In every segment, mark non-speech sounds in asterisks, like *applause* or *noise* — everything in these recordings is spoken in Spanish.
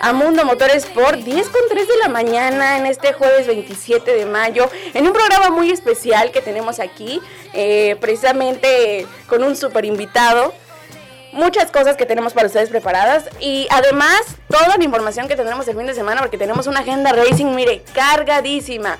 a Mundo Motor Sport, 10 con 3 de la mañana en este jueves 27 de mayo, en un programa muy especial que tenemos aquí, eh, precisamente con un super invitado. Muchas cosas que tenemos para ustedes preparadas y además toda la información que tendremos el fin de semana porque tenemos una agenda racing, mire, cargadísima.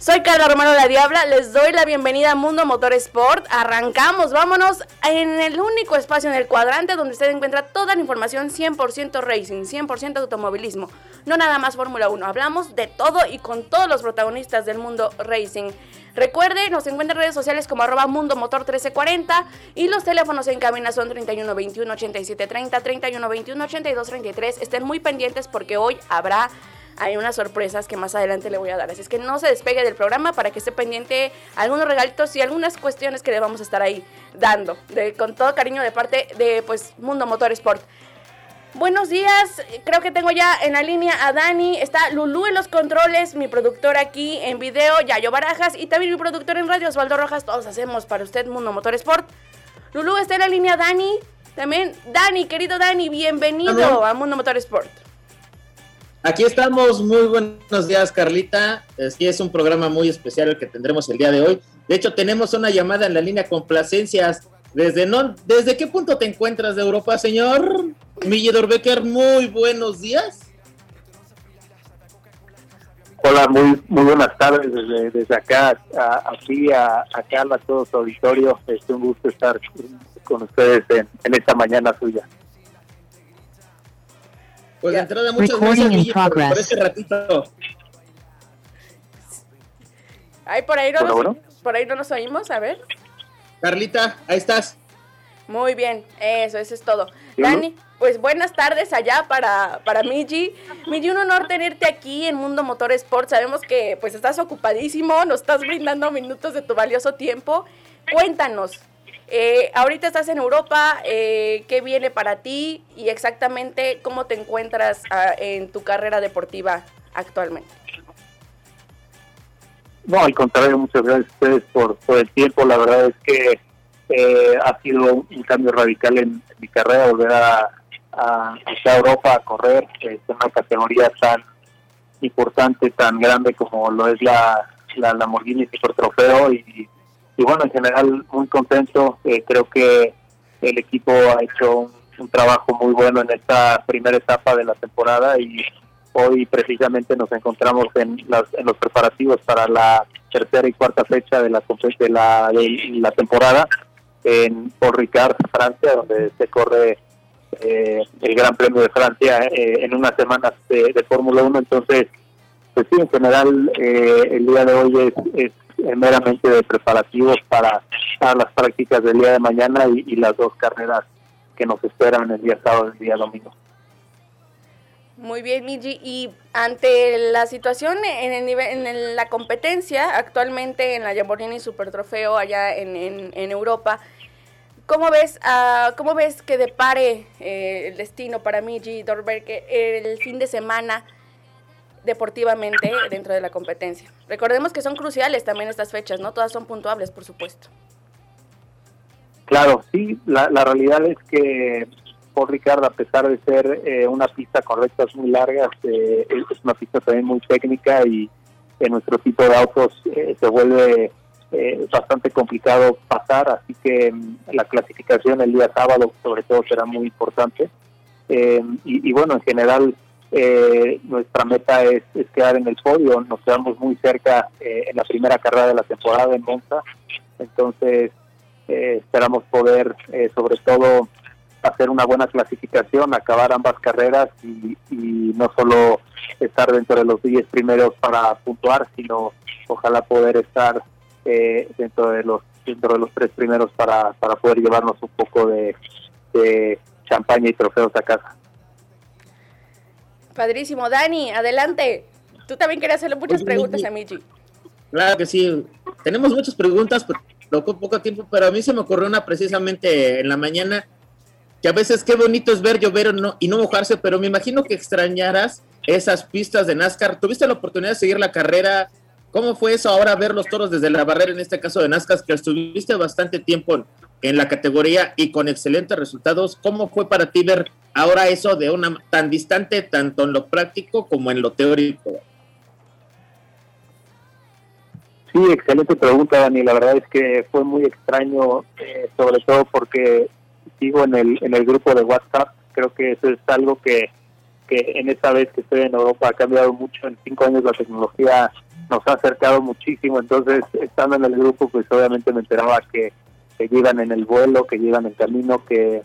Soy Carla Romero La Diabla, les doy la bienvenida a Mundo Motor Sport. Arrancamos, vámonos en el único espacio en el cuadrante donde usted encuentra toda la información 100% racing, 100% automovilismo. No nada más Fórmula 1, hablamos de todo y con todos los protagonistas del mundo racing. Recuerde, nos encuentra en redes sociales como arroba Mundo Motor 1340 y los teléfonos en cabina son 31 21 87 30, 31 21 82 33. Estén muy pendientes porque hoy habrá hay unas sorpresas que más adelante le voy a dar. Así es que no se despegue del programa para que esté pendiente algunos regalitos y algunas cuestiones que le vamos a estar ahí dando. De, con todo cariño de parte de pues Mundo Motor Sport. Buenos días, creo que tengo ya en la línea a Dani, está Lulú en los controles, mi productor aquí en video, Yayo Barajas y también mi productor en radio, Osvaldo Rojas, todos hacemos para usted Mundo Motor Sport. Lulú está en la línea Dani, también Dani, querido Dani, bienvenido a Mundo Motor Sport. Aquí estamos, muy buenos días Carlita. Sí, es un programa muy especial el que tendremos el día de hoy. De hecho, tenemos una llamada en la línea complacencias. ¿Desde, ¿desde qué punto te encuentras de Europa, señor? Millidor Becker, muy buenos días. Hola, muy muy buenas tardes desde, desde acá, aquí a, a Carla, a todo su auditorio. Es un gusto estar con ustedes en esta mañana suya. Pues de entrada, muchas Recording gracias, por, este ratito. Ay, por ahí no, Bueno, nos, bueno. por ahí no nos oímos, a ver. Carlita, ahí estás. Muy bien, eso, eso es todo. Sí, Dani, pues buenas tardes allá para, para Miji. Miji, un honor tenerte aquí en Mundo Motor Sport. Sabemos que pues estás ocupadísimo, nos estás brindando minutos de tu valioso tiempo. Cuéntanos, eh, ahorita estás en Europa, eh, ¿qué viene para ti y exactamente cómo te encuentras ah, en tu carrera deportiva actualmente? No, al contrario, muchas gracias a ustedes por, por el tiempo. La verdad es que eh, ha sido un cambio radical en, mi carrera, volver a, a, hacia Europa a correr en una categoría tan importante, tan grande como lo es la, la Lamborghini Super Trofeo y, y bueno, en general muy contento. Eh, creo que el equipo ha hecho un, trabajo muy bueno en esta primera etapa de la temporada y hoy precisamente nos encontramos en, las- en los preparativos para la tercera y cuarta fecha de la compe- de la, de la temporada en Paul Ricard, Francia, donde se corre eh, el Gran Premio de Francia eh, en unas semanas de, de Fórmula 1. Entonces, pues sí, en general eh, el día de hoy es, es meramente de preparativos para, las prácticas del día de mañana y, y las dos carreras que nos esperan el día sábado y el día domingo. Muy bien, Miji. Y ante la situación en, el nivel, en la competencia actualmente en la Lamborghini Super Trofeo allá en, Europa, ¿cómo ves, ah, ¿cómo ves que depare eh, el destino para Miji Dorberg el fin de semana deportivamente dentro de la competencia? Recordemos que son cruciales también estas fechas, ¿no? Todas son puntuables, por supuesto. Claro, sí, la, la realidad es que por Ricardo, a pesar de ser eh, una pista con rectas muy largas, eh, es una pista también muy técnica y en nuestro tipo de autos eh, se vuelve eh, bastante complicado pasar, así que mm, la clasificación el día sábado sobre todo será muy importante. Eh, y, y bueno, en general eh, nuestra meta es, quedar en el podio, nos quedamos muy cerca eh, en la primera carrera de la temporada en Monza, entonces eh, esperamos poder, eh, sobre todo, hacer una buena clasificación, acabar ambas carreras y, y no solo estar dentro de los 10 primeros para puntuar, sino ojalá poder estar eh, dentro de los dentro de los tres primeros para, para poder llevarnos un poco de, de champaña y trofeos a casa. Padrísimo. Dani, adelante. Tú también querías hacerle muchas Oye, preguntas a Michi. Claro que sí. Tenemos muchas preguntas, pero con poco tiempo, pero a mí se me ocurrió una precisamente en la mañana, que a veces qué bonito es ver llover no- y no mojarse, pero me imagino que extrañarás esas pistas de NASCAR. ¿Tuviste la oportunidad de seguir la carrera? ¿Cómo fue eso ahora ver los toros desde la barrera, en este caso de NASCAR, que estuviste bastante tiempo en, la categoría y con excelentes resultados? ¿Cómo fue para ti ver ahora eso de una tan distante, tanto en lo práctico como en lo teórico? Sí, excelente pregunta, Dani. La verdad es que fue muy extraño, eh, sobre todo porque sigo en el, en el grupo de WhatsApp. Creo que eso es algo que, que en esta vez que estoy en Europa ha cambiado mucho. En cinco años la tecnología nos ha acercado muchísimo. Entonces, estando en el grupo, pues obviamente me enteraba que, que llegan en el vuelo, que llegan en camino, que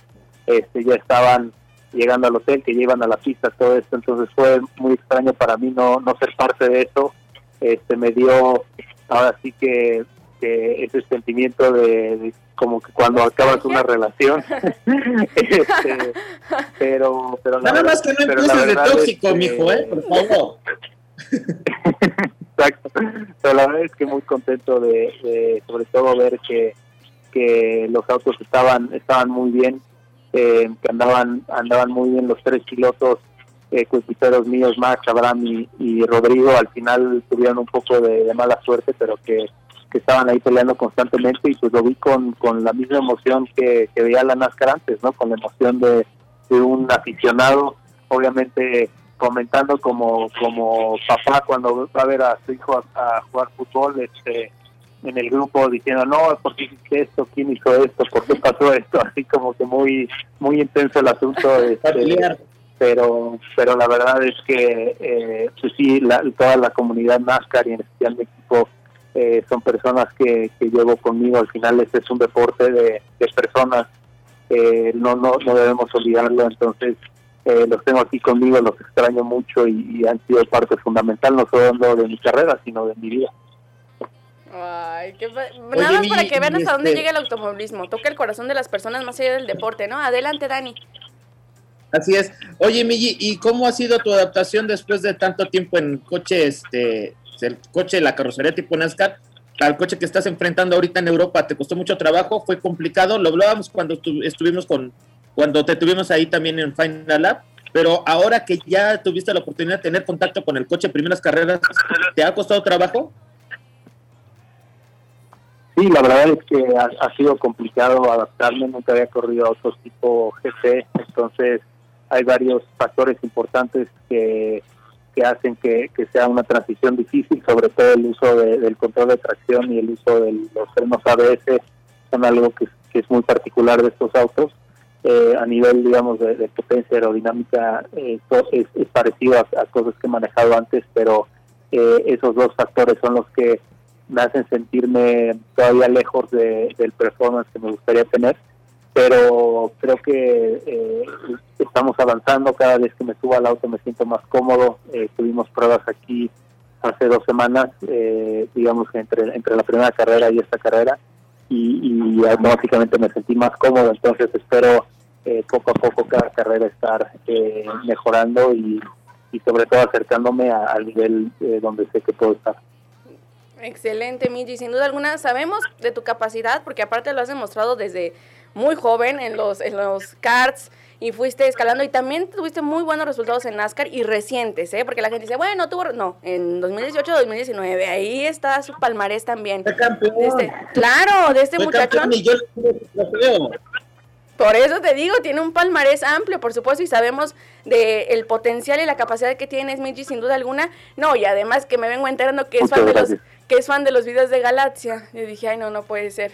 este, ya estaban llegando al hotel, que llevan a la pista, todo esto. Entonces fue muy extraño para mí no, no ser parte de eso. Este, me dio ahora sí que, que ese sentimiento de, de como que cuando acabas una relación *laughs* Este, pero pero la Nada verdad- más que no empieces de verdad es tóxico, que- mijo, ¿eh? Por favor. *laughs* Exacto. Pero la verdad es que muy contento de, de, sobre todo ver que, que los autos estaban estaban muy bien, eh, que andaban andaban muy bien los tres pilotos eh, míos, Max, Abraham y, y Rodrigo. Al final tuvieron un poco de, de mala suerte, pero que, que estaban ahí peleando constantemente y pues lo vi con, con la misma emoción que, que veía la NASCAR antes, ¿no? Con la emoción de, de un aficionado, obviamente comentando como como papá cuando va a ver a su hijo a, a jugar fútbol este en el grupo diciendo no por qué hiciste esto quién hizo esto por qué pasó esto *laughs* así como que muy muy intenso el asunto este, *laughs* pero pero la verdad es que eh, pues sí la, toda la comunidad NASCAR y en especial mi equipo eh, son personas que, que llevo conmigo. Al final este es un deporte de, de personas eh, no no no debemos olvidarlo. Entonces eh, los tengo aquí conmigo los extraño mucho y, y han sido parte fundamental no solo de mi carrera sino de mi vida Ay, qué Nada más para que vean hasta dónde este- llega el automovilismo. Toca el corazón de las personas más allá del deporte, ¿no? Adelante, Dani. Así es. Oye, Migi, ¿y cómo ha sido tu adaptación después de tanto tiempo en coche, este, el coche, la carrocería tipo NASCAR, al coche que estás enfrentando ahorita en Europa? ¿Te costó mucho trabajo? ¿Fue complicado? Lo hablábamos cuando estu- estuvimos con, cuando te tuvimos ahí también en Final Lab, pero ahora que ya tuviste la oportunidad de tener contacto con el coche en primeras carreras, ¿te ha costado trabajo? Sí, la verdad es que ha, sido complicado adaptarme, nunca había corrido autos tipo GT, entonces hay varios factores importantes que, que hacen que, sea una transición difícil, sobre todo el uso de- del control de tracción y el uso de los frenos ABS, son algo que, es muy particular de estos autos. Eh, a nivel, digamos, de, potencia aerodinámica, eh, es parecido a, a cosas que he manejado antes, pero eh, esos dos factores son los que me hacen sentirme todavía lejos de, del performance que me gustaría tener, pero creo que eh, estamos avanzando, cada vez que me subo al auto me siento más cómodo, eh, tuvimos pruebas aquí hace dos semanas, eh, digamos entre, entre la primera carrera y esta carrera, y, y automáticamente me sentí más cómodo, entonces espero eh, poco a poco cada carrera estar eh, mejorando y, sobre todo acercándome a- al nivel donde sé que puedo estar. Excelente, Miji. Sin duda alguna sabemos de tu capacidad, porque aparte lo has demostrado desde muy joven en los, en los karts y fuiste escalando y también tuviste muy buenos resultados en NASCAR y recientes, ¿eh? Porque la gente dice, bueno, tuvo... No, en 2018-2019, ahí está su palmarés también. De este- claro, de este Fue muchachón. yo. Por eso te digo, tiene un palmarés amplio, por supuesto, y sabemos de el potencial y la capacidad que tiene Smidgy sin duda alguna. No, y además que me vengo enterando que es Muchas fan de los gracias. Que es fan de los videos de Galaxia. Yo dije, ay, no, no puede ser.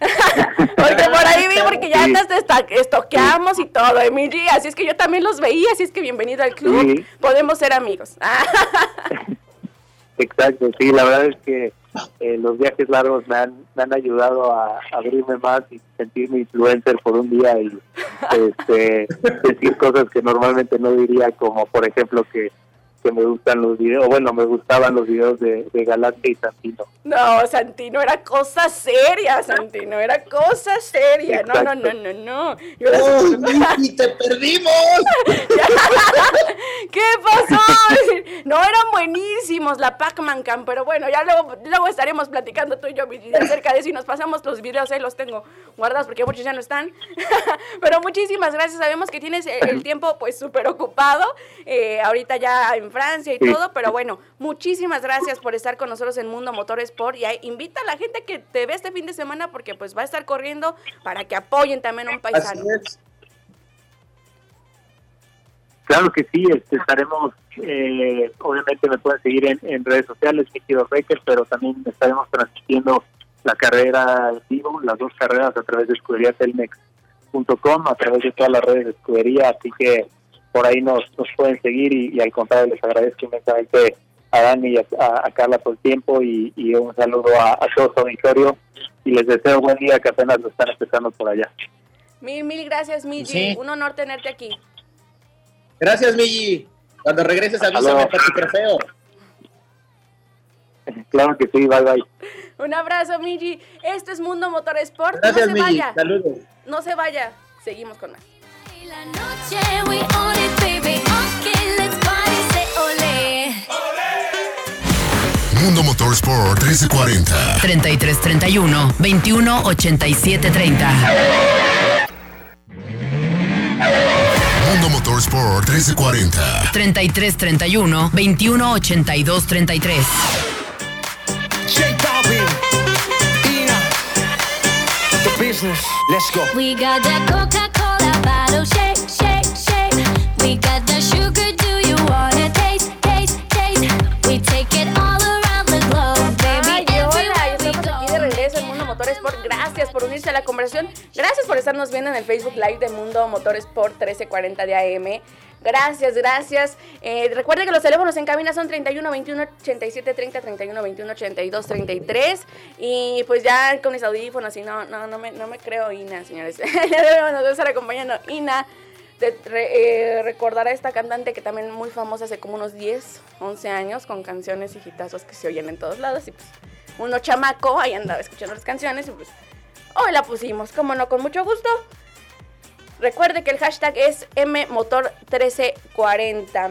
*laughs* porque por ahí vi, porque ya Sí. antes te esta- estoqueamos y todo, Emily, así es que yo también los veía, así es que bienvenido al club, Sí. podemos ser amigos. *laughs* Exacto, sí, la verdad es que eh, los viajes largos me han, me han ayudado a abrirme más y sentirme influencer por un día y este, *laughs* decir cosas que normalmente no diría, como por ejemplo que que me gustan los videos, bueno, me gustaban los videos de, de Galante y Santino. No, Santino era cosa seria, Santino era cosa seria. No, no, no, no, no. Yo ¡Oh, te perdimos! *laughs* ¿Qué buenísimos la Pac-Man Cam, pero bueno, ya luego, luego estaremos platicando tú y yo acerca de eso y nos pasamos los videos, ahí los tengo guardados porque muchos ya no están. *laughs* pero muchísimas gracias, sabemos que tienes el, el tiempo pues súper ocupado, eh, ahorita ya en Francia y todo, pero bueno, muchísimas gracias por estar con nosotros en Mundo Motor Sport y ahí invita a la gente que te ve este fin de semana porque pues va a estar corriendo para que apoyen también a un paisano. Así es. Claro que sí, este, estaremos, eh, obviamente me pueden seguir en, en redes sociales, Dos Records, pero también estaremos transmitiendo la carrera en vivo, las dos carreras a través de escuderiatelmex.com, a través de todas las redes de escudería, así que por ahí nos, nos pueden seguir y, y al contrario les agradezco inmensamente a Dani y a, a- a Carla por el tiempo y, y un saludo a, a todo su auditorio y les deseo buen día que apenas lo están empezando por allá. Mil, mil gracias, Migi. Sí. Un honor tenerte aquí. Gracias, Migi. Cuando regreses, avísame para tu trofeo. Claro que sí, bye bye. Un abrazo, Migi. Esto es Mundo Motor Sport. Gracias, no se Migi. vaya. Saludos. No se vaya. Seguimos con más. La noche, we own it, baby. Okay, let's party, say ole. Mundo Motorsport 1340. 3331 21 87 30. Mundo Motorsport 1340. 3331 21 82 33. J Balvin, Ina, the business. Let's go. We got that Coca-Cola bottle, shake, shake, shake. We got a la conversación. Gracias por estarnos viendo en el Facebook Live de Mundo Motor Sport 1340 de AM. Gracias, gracias. Eh, recuerden que los teléfonos en cabina son 31 21 87 30, 31 21 82 33. Y pues ya con mis audífonos, y no, no, no me, no me creo Ina, señores. *laughs* Nos va a estar acompañando Ina. De, eh, recordar a esta cantante que también muy famosa hace como unos 10, 11 años con canciones y hitazos que se oyen en todos lados y pues uno chamaco ahí andaba escuchando las canciones y pues hoy la pusimos, como no, con mucho gusto. Recuerde que el hashtag es MMotor1340.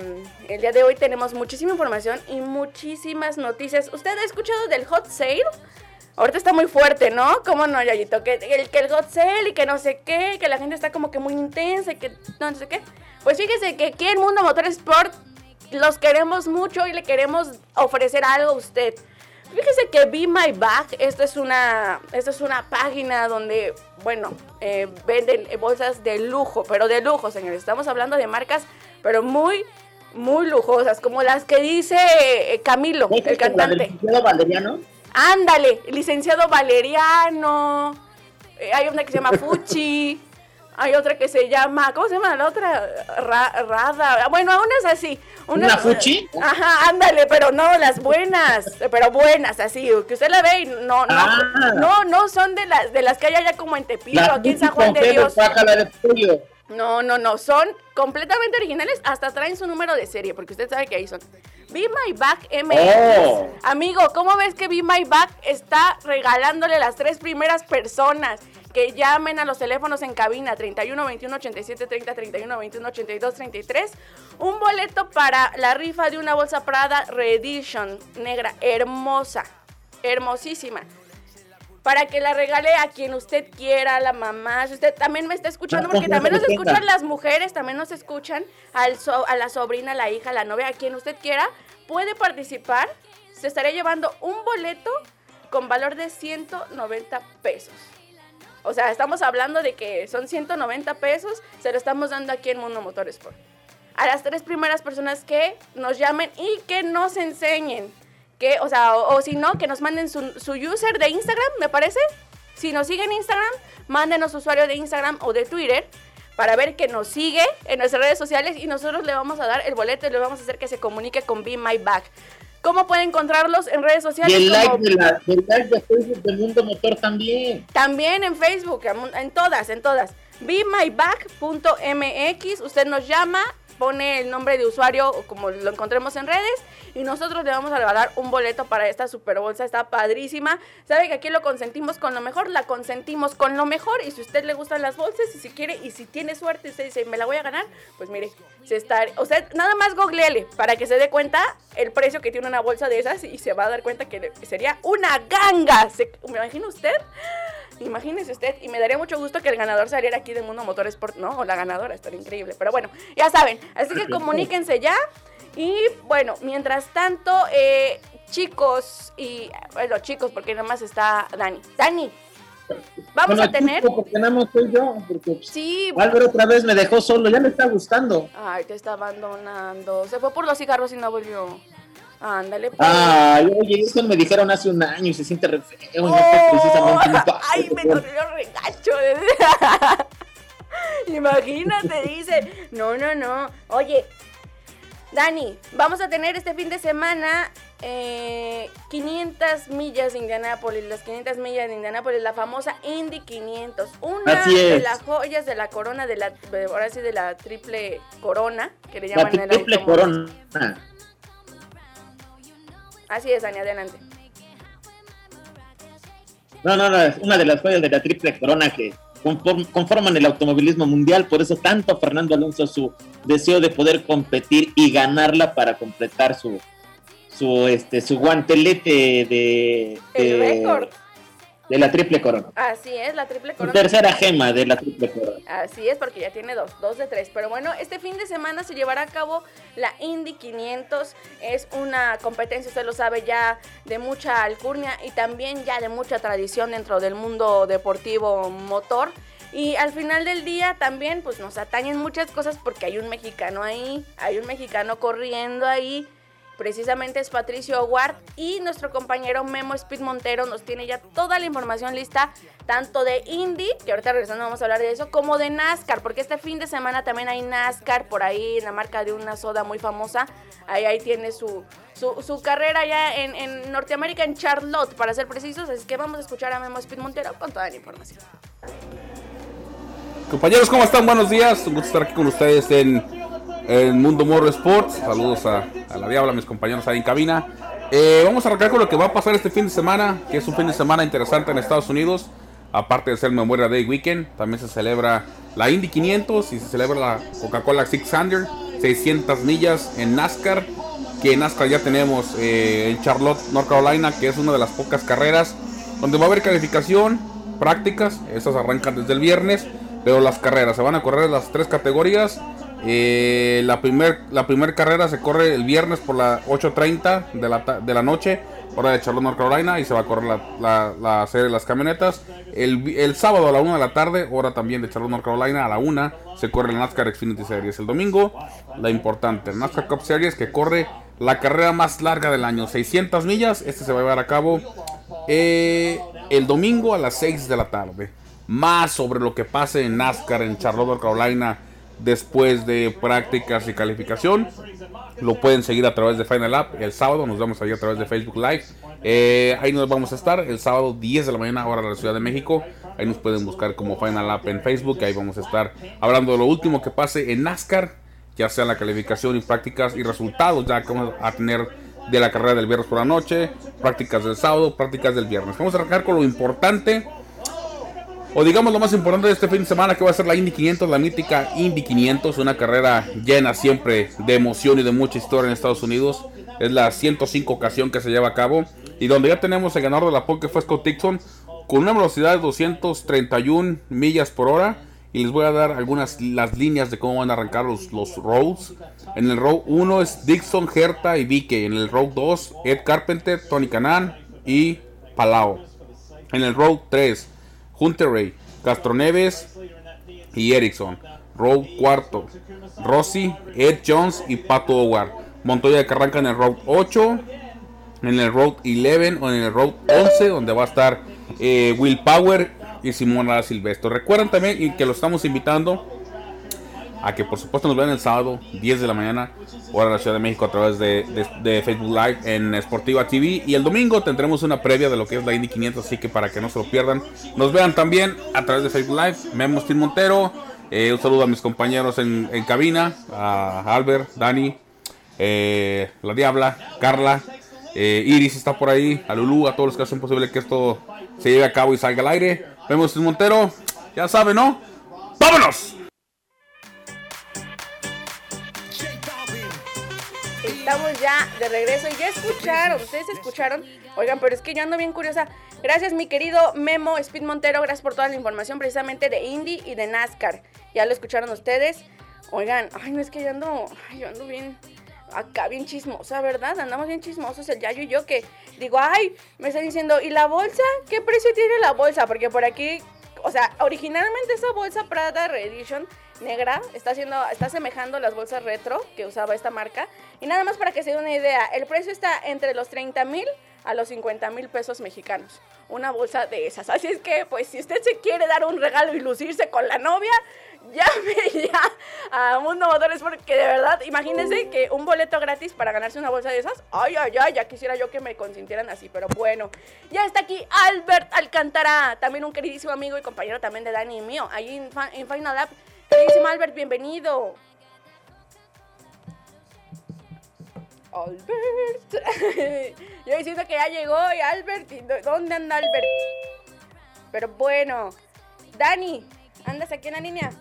El día de hoy tenemos muchísima información y muchísimas noticias. ¿Usted ha escuchado del hot sale? Ahorita está muy fuerte, ¿no? ¿Cómo no, Yayito? Que el, que el hot sale y que no sé qué, que la gente está como que muy intensa y que no sé qué. Pues fíjese que aquí en Mundo Motor Sport los queremos mucho y le queremos ofrecer algo a usted. Fíjese que Be My Bag, esta es una, esta es una página donde, bueno, eh, venden bolsas de lujo, pero de lujo, señores. Estamos hablando de marcas, pero muy, muy lujosas, como las que dice eh, Camilo, ¿No es el cantante. licenciado Valeriano? Ándale, licenciado Valeriano. eh, hay una que se llama *laughs* Fuchi. Hay otra que se llama, ¿cómo se llama la otra? Ra- Rada. Bueno, unas así. Unas, ¿Una Fuchi? Ajá, ándale, pero no las buenas, pero buenas, así, que usted la ve y no, no, Ah. no, no son de las de las que hay allá como en Tepito, La aquí en San Juan de Dios. de. No, no, no, son completamente originales, hasta traen su número de serie, porque usted sabe que ahí son. Be My Back MX. Oh. Amigo, ¿cómo ves que Be My Back está regalándole las tres primeras personas que llamen a los teléfonos en cabina 31 21 87 30 31 21 82 33 un boleto para la rifa de una bolsa Prada Reedition negra hermosa, hermosísima? para que la regale a quien usted quiera, a la mamá, si usted también me está escuchando, porque también nos escuchan las mujeres, también nos escuchan al so- a la sobrina, a la hija, a la novia, a quien usted quiera, puede participar, se estaría llevando un boleto con valor de 190 pesos. O sea, estamos hablando de que son 190 pesos, se lo estamos dando aquí en Mundo Motor Sport. A las tres primeras personas que nos llamen y que nos enseñen que, o sea, o, o si no, que nos manden su, su user de Instagram, me parece. Si nos siguen en Instagram, mándenos su usuario de Instagram o de Twitter para ver que nos sigue en nuestras redes sociales y nosotros le vamos a dar el boleto y le vamos a hacer que se comunique con Be My Bag. ¿Cómo puede encontrarlos en redes Y sociales? el like de la, like de Facebook de Mundo Motor también. También en Facebook, en en todas, en todas. BeMyBack.mx, usted nos llama, pone el nombre de usuario o como lo encontremos en redes y nosotros le vamos a regalar un boleto para esta super bolsa, está padrísima. Sabe que aquí lo consentimos con lo mejor, la consentimos con lo mejor y si usted le gustan las bolsas y si quiere y si tiene suerte y usted dice, me la voy a ganar, pues mire, se está, usted nada más googleele para que se dé cuenta el precio que tiene una bolsa de esas y se va a dar cuenta que sería una ganga. ¿Se, ¿Me imagina usted? Imagínese usted, y me daría mucho gusto que el ganador saliera aquí de Mundo Motor Sport, ¿no? O la ganadora, estaría increíble. Pero bueno, ya saben, así que comuníquense ya. Y bueno, mientras tanto, eh, chicos, y bueno, chicos, porque nada más está Dani. Dani, vamos Bueno, a tener. porque nada más soy yo, porque Sí, Álvaro otra vez me dejó solo, ya me está gustando. ay, te está abandonando. Se fue por los cigarros y no volvió. Ándale, pues. Ay, oye, eso me dijeron hace un año y se siente re feo, no Oh, precisamente un Ay, me dolió regacho. *laughs* Imagínate, dice. No, no, no. Oye, Dani, vamos a tener este fin de semana eh, 500 millas de Indianápolis, las 500 millas de Indianápolis, la famosa Indy 500. Una de las joyas de la corona, de la, ahora sí, de la triple corona, que le La llaman el triple automovilismo. corona. Así es, Dani, adelante. No, no, no, es una de las joyas de la triple corona que conform- conforman el automovilismo mundial, por eso tanto Fernando Alonso su deseo de poder competir y ganarla para completar su su este su guantelete de El de, récord. De la triple corona. Así es, la triple corona. tercera gema de la triple corona. Así es, porque ya tiene dos, dos de tres. Pero bueno, este fin de semana se llevará a cabo la Indy 500. Es una competencia, usted lo sabe, ya de mucha alcurnia y también ya de mucha tradición dentro del mundo deportivo motor. Y al final del día también pues nos atañen muchas cosas porque hay un mexicano ahí, hay un mexicano corriendo ahí. Precisamente es Patricio Ward y nuestro compañero Memo Speed Montero nos tiene ya toda la información lista, tanto de Indy, que ahorita regresando vamos a hablar de eso, como de NASCAR, porque este fin de semana también hay NASCAR por ahí, en la marca de una soda muy famosa. Ahí, ahí tiene su, su, su carrera ya en, en Norteamérica, en Charlotte, para ser precisos. Así que vamos a escuchar a Memo Speed Montero con toda la información. Compañeros, ¿cómo están? Buenos días. Un gusto estar aquí con ustedes en el Mundo Morro Sports. Saludos a, a la Diabla, mis compañeros ahí en cabina. Eh, vamos a arrancar con lo que va a pasar este fin de semana, que es un fin de semana interesante en Estados Unidos. Aparte de ser Memorial Day Weekend, también se celebra la Indy 500 y se celebra la Coca-Cola 600, 600 millas en NASCAR. Que en NASCAR ya tenemos eh, en Charlotte, North Carolina, que es una de las pocas carreras donde va a haber calificación, prácticas. Esas arrancan desde el viernes. Pero las carreras se van a correr las tres categorías. Eh, la primer, la primer carrera se corre el viernes por la 8.30 de la, de la noche, hora de Charlotte, North Carolina, y se va a correr la, la- serie de las camionetas. El, el sábado a la 1 de la tarde, hora también de Charlotte, North Carolina, a la 1, se corre la NASCAR Xfinity Series. El domingo, la importante, la NASCAR Cup Series, que corre la carrera más larga del año, 600 millas. Este se va a llevar a cabo eh, el domingo a las 6 de la tarde. Más sobre lo que pase en NASCAR en Charlotte, North Carolina, después de prácticas y calificación. Lo pueden seguir a través de Final App el sábado. Nos vemos ahí a través de Facebook Live. Eh, ahí nos vamos a estar el sábado 10 de la mañana, hora de la Ciudad de México. Ahí nos pueden buscar como Final App en Facebook. Ahí vamos a estar hablando de lo último que pase en NASCAR, ya sea la calificación y prácticas y resultados ya que vamos a tener de la carrera del viernes por la noche, prácticas del sábado, prácticas del viernes. Vamos a arrancar con lo importante o digamos lo más importante de este fin de semana que va a ser la Indy 500, la mítica Indy 500, una carrera llena siempre de emoción y de mucha historia en Estados Unidos. Es la 105 ocasión que se lleva a cabo y donde ya tenemos el ganador de la pole que fue Scott Dixon con una velocidad de 231 millas por hora y les voy a dar algunas las líneas de cómo van a arrancar los, los roads. En el road 1 es Dixon, Herta y Vique. En el road 2 Ed Carpenter, Tony Canan y Palau. En el road 3 Hunter Ray, Castroneves y Erickson. Road 4 Rossi, Ed Jones y Pato Howard. Montoya que arranca en el road 8. En el road 11 o en el road 11 donde va a estar eh, Will Power y Simona Silvestre. Recuerden también que lo estamos invitando a que por supuesto nos vean el sábado, 10 de la mañana, hora de la Ciudad de México, a través de, de- Facebook Live en Sportiva TV. Y el domingo tendremos una previa de lo que es la Indy 500, así que para que no se lo pierdan, nos vean también a través de Facebook Live. Memo Steel Montero, eh, un saludo a mis compañeros en, cabina, a Albert, Dani, eh, la Diabla, Carla, eh, Iris está por ahí, a Lulu, a todos los que hacen posible que esto se lleve a cabo y salga al aire. Vemos Steel Montero, ya saben, ¿no? ¡Vámonos! Estamos ya de regreso y ya escucharon, ustedes escucharon. Oigan, pero es que yo ando bien curiosa. Gracias, mi querido Memo Speed Montero. Gracias por toda la información precisamente de Indy y de NASCAR. Ya lo escucharon ustedes. Oigan, ay, no es que yo ando, ay, yo ando bien acá, bien chismosa, ¿verdad? Andamos bien chismosos el Yayo y yo que digo, ay, me está diciendo, ¿y la bolsa? ¿Qué precio tiene la bolsa? Porque por aquí, o sea, originalmente esa bolsa Prada Reedition negra está haciendo, está asemejando las bolsas retro que usaba esta marca. Y nada más para que se den una idea, el precio está entre los 30 mil a los 50 mil pesos mexicanos. Una bolsa de esas. Así es que, pues, si usted se quiere dar un regalo y lucirse con la novia, llame *laughs* ya a Mundo Motores porque de verdad, imagínense que un boleto gratis para ganarse una bolsa de esas. Ay, ay, ay, ya quisiera yo que me consintieran así, pero bueno. Ya está aquí Albert Alcántara, también un queridísimo amigo y compañero también de Dani mío, ahí en Final Lab. Queridísimo Albert, bienvenido. Albert. *laughs* Yo diciendo que ya llegó y Albert, ¿y dó- ¿dónde anda Albert? Pero bueno, Dani, ¿andas aquí en la línea?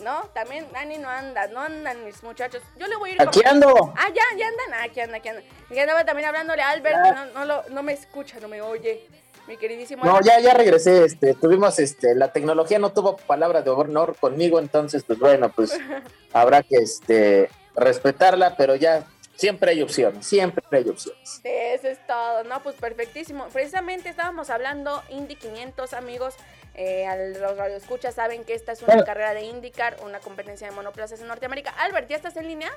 No, también Dani no anda, no andan mis muchachos. Yo le voy a ir Aquí con- ando. Ah, ya, ya andan, ah, aquí anda, aquí anda. Y andaba también hablándole a Albert, Ya. no, no, lo- no me escucha, no me oye. Mi queridísimo No, ya, ya regresé, este, tuvimos, este, la tecnología no tuvo palabra de honor conmigo, entonces, pues bueno, pues *laughs* habrá que, este, respetarla, pero ya, siempre hay opciones, siempre hay opciones. Eso es todo, no, pues perfectísimo. Precisamente estábamos hablando Indy 500, amigos. Eh, a los radioescuchas saben que esta es una Bueno. carrera de IndyCar, una competencia de monoplazas en Norteamérica. Albert, ¿ya estás en línea?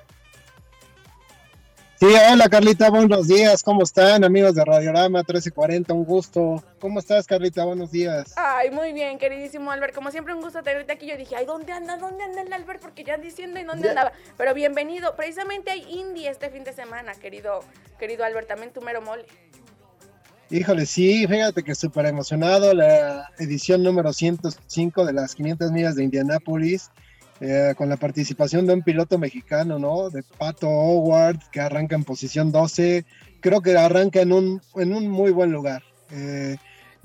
Sí, hola Carlita, buenos días, ¿cómo están amigos de Radiorama 1340? Un gusto. ¿Cómo estás Carlita? Buenos días. Ay, muy bien, queridísimo Albert. Como siempre, un gusto tenerte aquí. Yo dije, ay, ¿dónde anda? ¿Dónde anda el Albert? Porque ya diciendo y dónde andaba. Pero bienvenido. Precisamente hay Indy este fin de semana, querido, querido Albert. También tu mero mole. Híjole, sí, fíjate que súper emocionado, la edición número 105 de las 500 millas de Indianápolis, eh, con la participación de un piloto mexicano, ¿no? De Pato Howard, que arranca en posición 12, creo que arranca en un, en un muy buen lugar. Eh,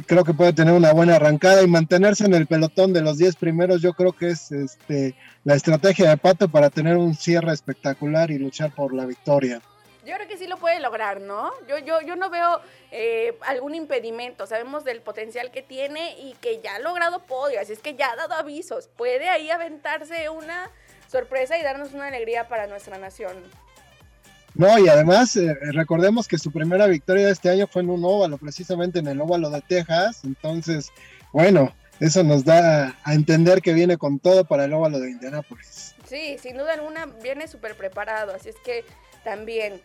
creo que puede tener una buena arrancada y mantenerse en el pelotón de los 10 primeros, yo creo que es este, la estrategia de Pato para tener un cierre espectacular y luchar por la victoria. Yo creo que sí lo puede lograr, ¿no? Yo, yo, yo no veo eh, algún impedimento. Sabemos del potencial que tiene y que ya ha logrado podio. Así es que ya ha dado avisos. Puede ahí aventarse una sorpresa y darnos una alegría para nuestra nación. No, y además eh, recordemos que su primera victoria de este año fue en un óvalo, precisamente en el óvalo de Texas. Entonces, bueno, eso nos da a entender que viene con todo para el óvalo de Indianápolis. Sí, sin duda alguna viene súper preparado. Así es que también,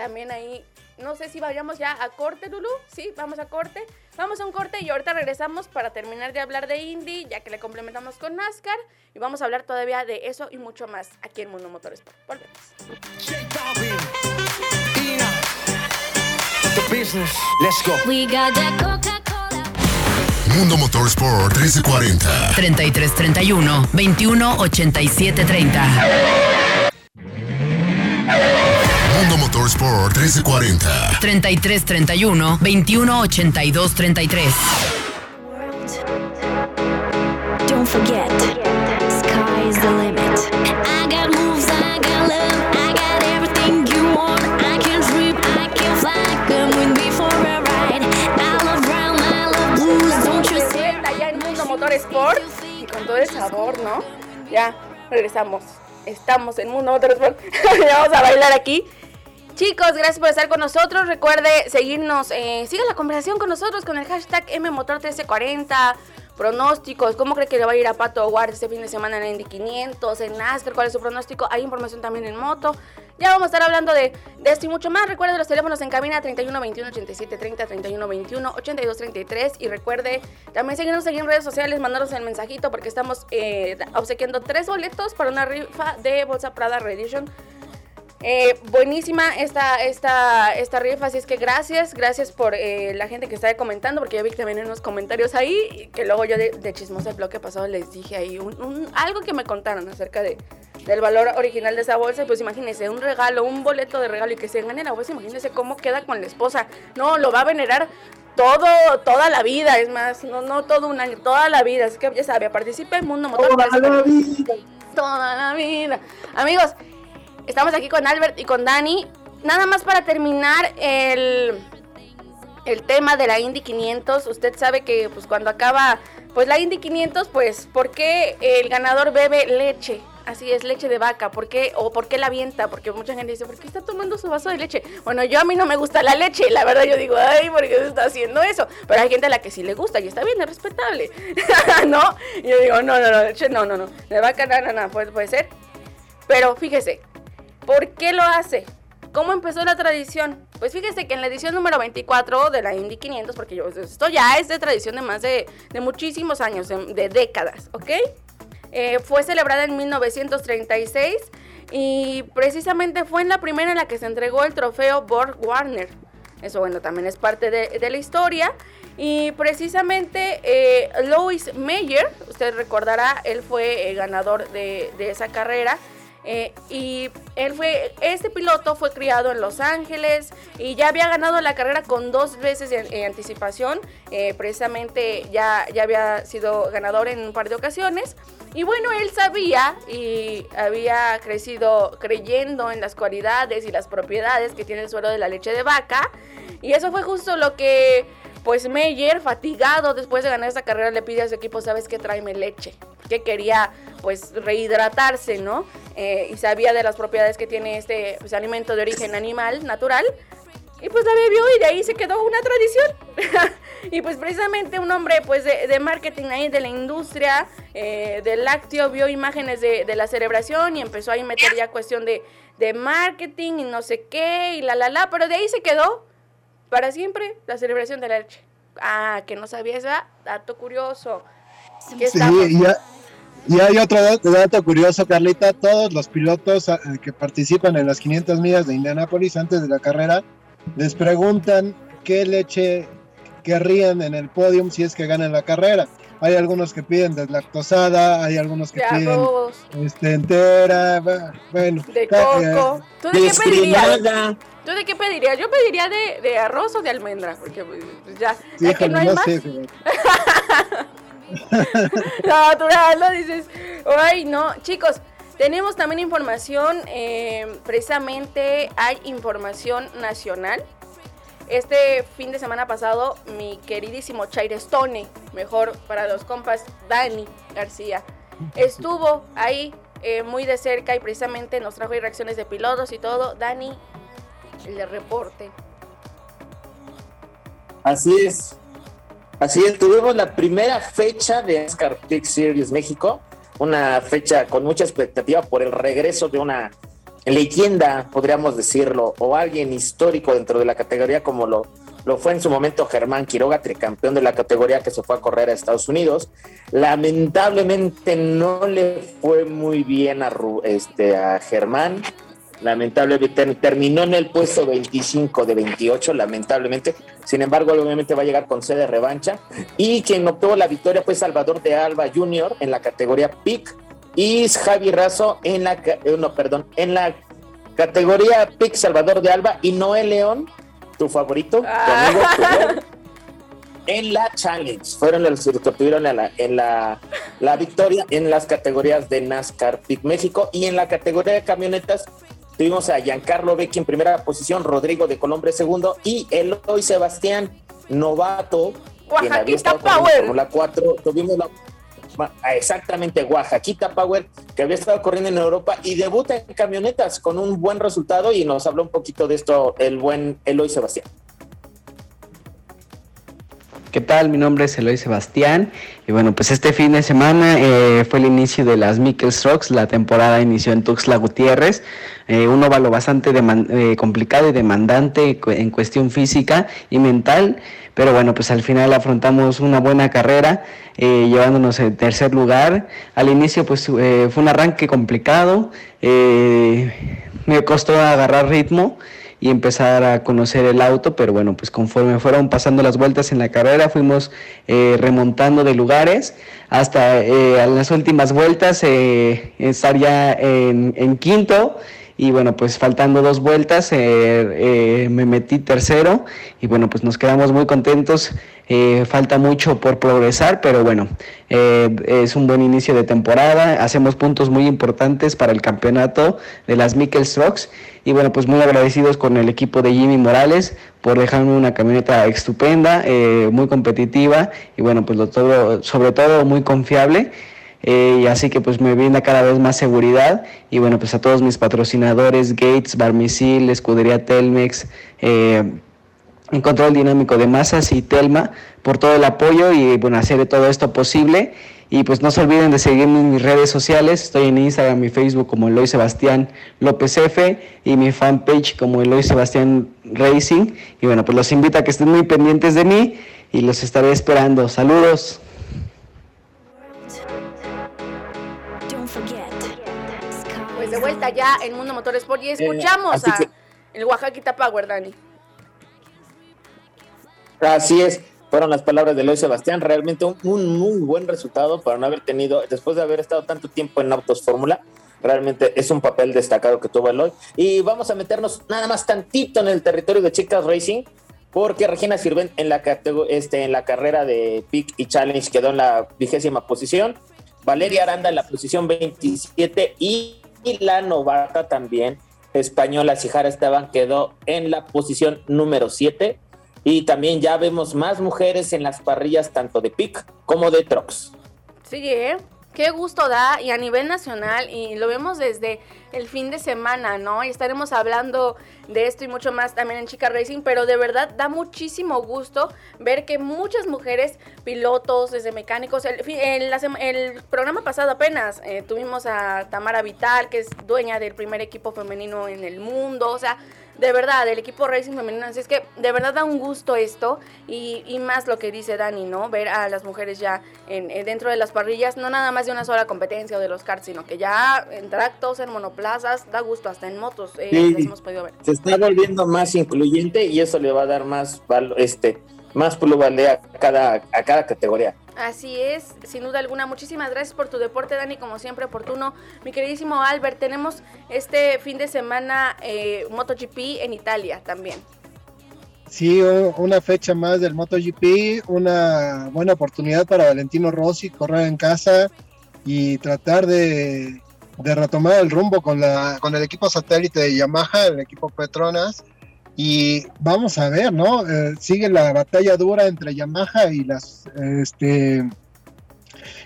también ahí, no sé si vayamos ya a corte, Lulu. Sí, vamos a corte. Vamos a un corte y ahorita regresamos para terminar de hablar de Indy, ya que le complementamos con NASCAR. Y vamos a hablar todavía de eso y mucho más aquí en Mundo Motorsport. Volvemos. Mundo Motorsport 1340. 3331 21 87 30. Mundo Motorsport 1340. 3331 21 82 33. Don't forget, sky is the limit. I got moves, I got love, I got everything you want. I can trip, I can fly, come with me for a ride. I love brown, I love blues, don't you vuelta ya en Mundo Motorsport y con todo el sabor, ¿no? Ya, regresamos. Estamos en Mundo Motorsport. *laughs* Ya Vamos a bailar aquí. Chicos, gracias por estar con nosotros. Recuerde seguirnos, eh, siga la conversación con nosotros con el hashtag MMotor1340. Pronósticos, ¿cómo cree que le va a ir a Pato Howard este fin de semana en Indy 500, en NASCAR? ¿Cuál es su pronóstico? Hay información también en moto. Ya vamos a estar hablando de, de esto y mucho más. Recuerde los teléfonos en cabina 31 21 87 30, 31 21 82 33. Y recuerde también seguirnos en redes sociales, mandarnos el mensajito porque estamos eh, obsequiando tres boletos para una rifa de Bolsa Prada Reedition. Eh, buenísima esta, esta, esta rifa, así es que gracias, gracias por eh, la gente que está comentando, porque ya vi que también unos comentarios ahí, que luego yo de, de chismosa el bloque pasado les dije ahí un, un- algo que me contaron acerca de, del valor original de esa bolsa, pues imagínense, un regalo, un boleto de regalo y que se gane la bolsa, imagínense cómo queda con la esposa, no, lo va a venerar todo, toda la vida, es más, no, no todo un año, toda la vida, así que ya sabe, participe en Mundo Motor. participe- Toda la vida. Amigos, Estamos aquí con Albert y con Dani. Nada más para terminar el, el tema de la Indy 500. Usted sabe que pues cuando acaba pues la Indy 500, pues ¿por qué el ganador bebe leche? Así es, leche de vaca. ¿Por qué? O ¿por qué la avienta? Porque mucha gente dice, ¿por qué está tomando su vaso de leche? Bueno, yo a mí no me gusta la leche. La verdad yo digo, ay, ¿por qué se está haciendo eso? Pero hay gente a la que sí le gusta y está bien, es respetable. *laughs* ¿No? Y yo digo, no, no, no, leche, no, no, no. De vaca, no, no, puede, puede ser. Pero fíjese, ¿Por qué lo hace? ¿Cómo empezó la tradición? Pues fíjese que en la edición número 24 de la Indy 500, porque yo, esto ya es de tradición de más de, de muchísimos años, de, décadas, ¿ok? Eh, fue celebrada en 1936 y precisamente fue en la primera en la que se entregó el trofeo Borg Warner. Eso, bueno, también es parte de, la historia. Y precisamente eh, Louis Meyer, usted recordará, él fue eh, ganador de esa carrera. Eh, y él fue, este piloto fue criado en Los Ángeles y ya había ganado la carrera con dos veces de, eh, anticipación. Eh, precisamente ya, ya había sido ganador en un par de ocasiones. Y bueno, él sabía y había crecido creyendo en las cualidades y las propiedades que tiene el suero de la leche de vaca. Y eso fue justo lo que, pues Meyer, fatigado después de ganar esta carrera, le pide a su equipo, ¿sabes qué? Tráeme leche. Que quería, pues, rehidratarse, ¿no? Eh, y sabía de las propiedades que tiene este pues, alimento de origen animal, natural. Y pues la bebió y de ahí se quedó una tradición. *laughs* y pues precisamente un hombre pues de, de marketing ahí de la industria eh, del lácteo vio imágenes de, de la celebración y empezó ahí a meter ya cuestión de, de marketing y no sé qué y la la la, pero de ahí se quedó para siempre la celebración de la leche. Ah, que no sabía esa, dato curioso. Aquí Sí, ya- y hay otro dato, curioso, Carlita. Todos los pilotos ah, que participan en las 500 millas de Indianápolis antes de la carrera les preguntan qué leche querrían en el podium si es que ganan la carrera. Hay algunos que piden deslactosada, hay algunos que De piden arroz, este, entera, bueno. de eh, coco. ¿Tú de qué pedirías? Descremada. ¿Tú de qué pedirías? Yo pediría de, de arroz o de almendra, porque pues, ya, sí, ya que no hay no más. sé, *laughs* *laughs* ¿no? Dices, ay, no. Chicos, tenemos también información, eh, precisamente hay información nacional. Este fin de semana pasado, mi queridísimo Chair Stone, mejor para los compas, Dani García, estuvo ahí eh, muy de cerca y precisamente nos trajo reacciones de pilotos y todo. Dani, el reporte. Así es. Así es, tuvimos la primera fecha de NASCAR Peak Series México, una fecha con mucha expectativa por el regreso de una leyenda, podríamos decirlo, o alguien histórico dentro de la categoría como lo, lo fue en su momento Germán Quiroga, tricampeón de la categoría que se fue a correr a Estados Unidos. Lamentablemente no le fue muy bien a, este, Germán. Lamentablemente ter- terminó en el puesto 25 de 28, lamentablemente. Sin embargo, obviamente va a llegar con sede revancha. Y quien obtuvo la victoria fue Salvador de Alba Jr. en la categoría PIC y Javi Razo en la, eh, no, perdón, en la categoría PIC Salvador de Alba y Noel León, tu favorito, tu amigo, tu *laughs* en la Challenge. Fueron los que obtuvieron en, la, en la, la victoria en las categorías de NASCAR PIC México y en la categoría de camionetas tuvimos a Giancarlo Becchi en primera posición, Rodrigo de Colombre segundo y Eloy Sebastián novato, Oaxaquita estado corriendo en Power. Fórmula 4. Tuvimos la Ah, exactamente Oaxaquita Power, que había estado corriendo en Europa y debuta en camionetas con un buen resultado y nos habló un poquito de esto el buen Eloy Sebastián. ¿Qué tal? Mi nombre es Eloy Sebastián. Y bueno, pues este fin de semana eh, fue el inicio de las Mikel Strokes, la temporada inició en Tuxtla Gutiérrez, eh, un óvalo bastante eh, complicado y demandante en cuestión física y mental, pero bueno, pues al final afrontamos una buena carrera, eh, llevándonos en tercer lugar. Al inicio pues fue un arranque complicado, me costó agarrar ritmo y empezar a conocer el auto, pero bueno, pues conforme fueron pasando las vueltas en la carrera, fuimos eh, remontando de lugares hasta eh, a las últimas vueltas eh, estar ya en, en quinto. Y bueno, pues faltando dos vueltas, eh, eh, me metí tercero y bueno, pues nos quedamos muy contentos. Eh, falta mucho por progresar, pero bueno, eh, es un buen inicio de temporada. Hacemos puntos muy importantes para el campeonato de las Mikel Strokes. Y bueno, pues muy agradecidos con el equipo de Jimmy Morales por dejarme una camioneta estupenda, eh, muy competitiva y bueno, pues lo todo, sobre todo muy confiable. Eh, y así que pues me brinda cada vez más seguridad. Y bueno pues a todos mis patrocinadores Gates, Barmisil, Escudería Telmex, eh, en Control Dinámico de Masas y Telma por todo el apoyo y bueno hacer todo esto posible. Y pues no se olviden de seguirme en mis redes sociales, estoy en Instagram y Facebook como Eloy Sebastián López F y mi fanpage como Eloy Sebastián Racing. Y bueno pues los invito a que estén muy pendientes de mí y los estaré esperando, saludos. Vuelta ya en Mundo Motor Sport y escuchamos así a que- el Oaxaquita Power, Dani. Así es, fueron las palabras de Eloy Sebastián. Realmente un, un muy buen resultado para no haber tenido, después de haber estado tanto tiempo en Autos Fórmula. Realmente es un papel destacado que tuvo Eloy. Y vamos a meternos nada más tantito en el territorio de Chicas Racing, porque Regina Sirven en la, este, en la carrera de Pick y Challenge quedó en la vigésima posición. Valeria Aranda en la posición 27 y, y la novata también española Sijara Esteban quedó en la posición número 7 y también ya vemos más mujeres en las parrillas tanto de PIC como de Trox. Sí, ¿eh? Qué gusto da y a nivel nacional y lo vemos desde el fin de semana, ¿no? Y estaremos hablando de esto y mucho más también en Chica Racing, pero de verdad da muchísimo gusto ver que muchas mujeres, pilotos, desde mecánicos, el, el, el programa pasado apenas eh, tuvimos a Tamara Vital, que es dueña del primer equipo femenino en el mundo, o sea, de verdad, del equipo Racing femenino. Así es que de verdad da un gusto esto y, y más lo que dice Dani, ¿no? Ver a las mujeres ya en, en- dentro de las parrillas, no nada más de una sola competencia o de los karts, sino que ya en tractos, en monoplazas, da gusto, hasta en motos eh, Sí. las hemos podido ver. Se está volviendo más incluyente y eso le va a dar más este más plusvalía a cada a cada categoría. Así es, sin duda alguna. Muchísimas gracias por tu deporte, Dani, como siempre oportuno. Mi queridísimo Albert, tenemos este fin de semana eh, MotoGP en Italia también. Sí, una fecha más del MotoGP, una buena oportunidad para Valentino Rossi correr en casa y tratar de, de retomar el rumbo con, la, con el equipo satélite de Yamaha, el equipo Petronas. Y vamos a ver, ¿no? Eh, sigue la batalla dura entre Yamaha y las este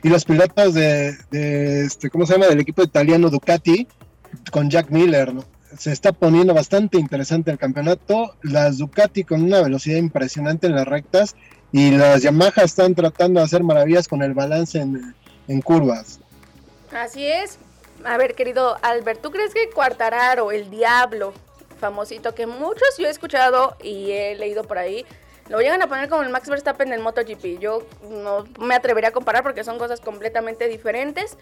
y los pilotos de, de, este, ¿cómo se llama? del equipo italiano Ducati con Jack Miller, ¿no? se está poniendo bastante interesante el campeonato. Las Ducati con una velocidad impresionante en las rectas y las Yamaha están tratando de hacer maravillas con el balance en, en curvas. Así es. A ver, querido Albert, ¿tú crees que Cuartararo, el diablo, famosito, que muchos yo he escuchado y he leído por ahí, lo llegan a poner como el Max Verstappen del MotoGP? Yo no me atrevería a comparar porque son cosas completamente diferentes.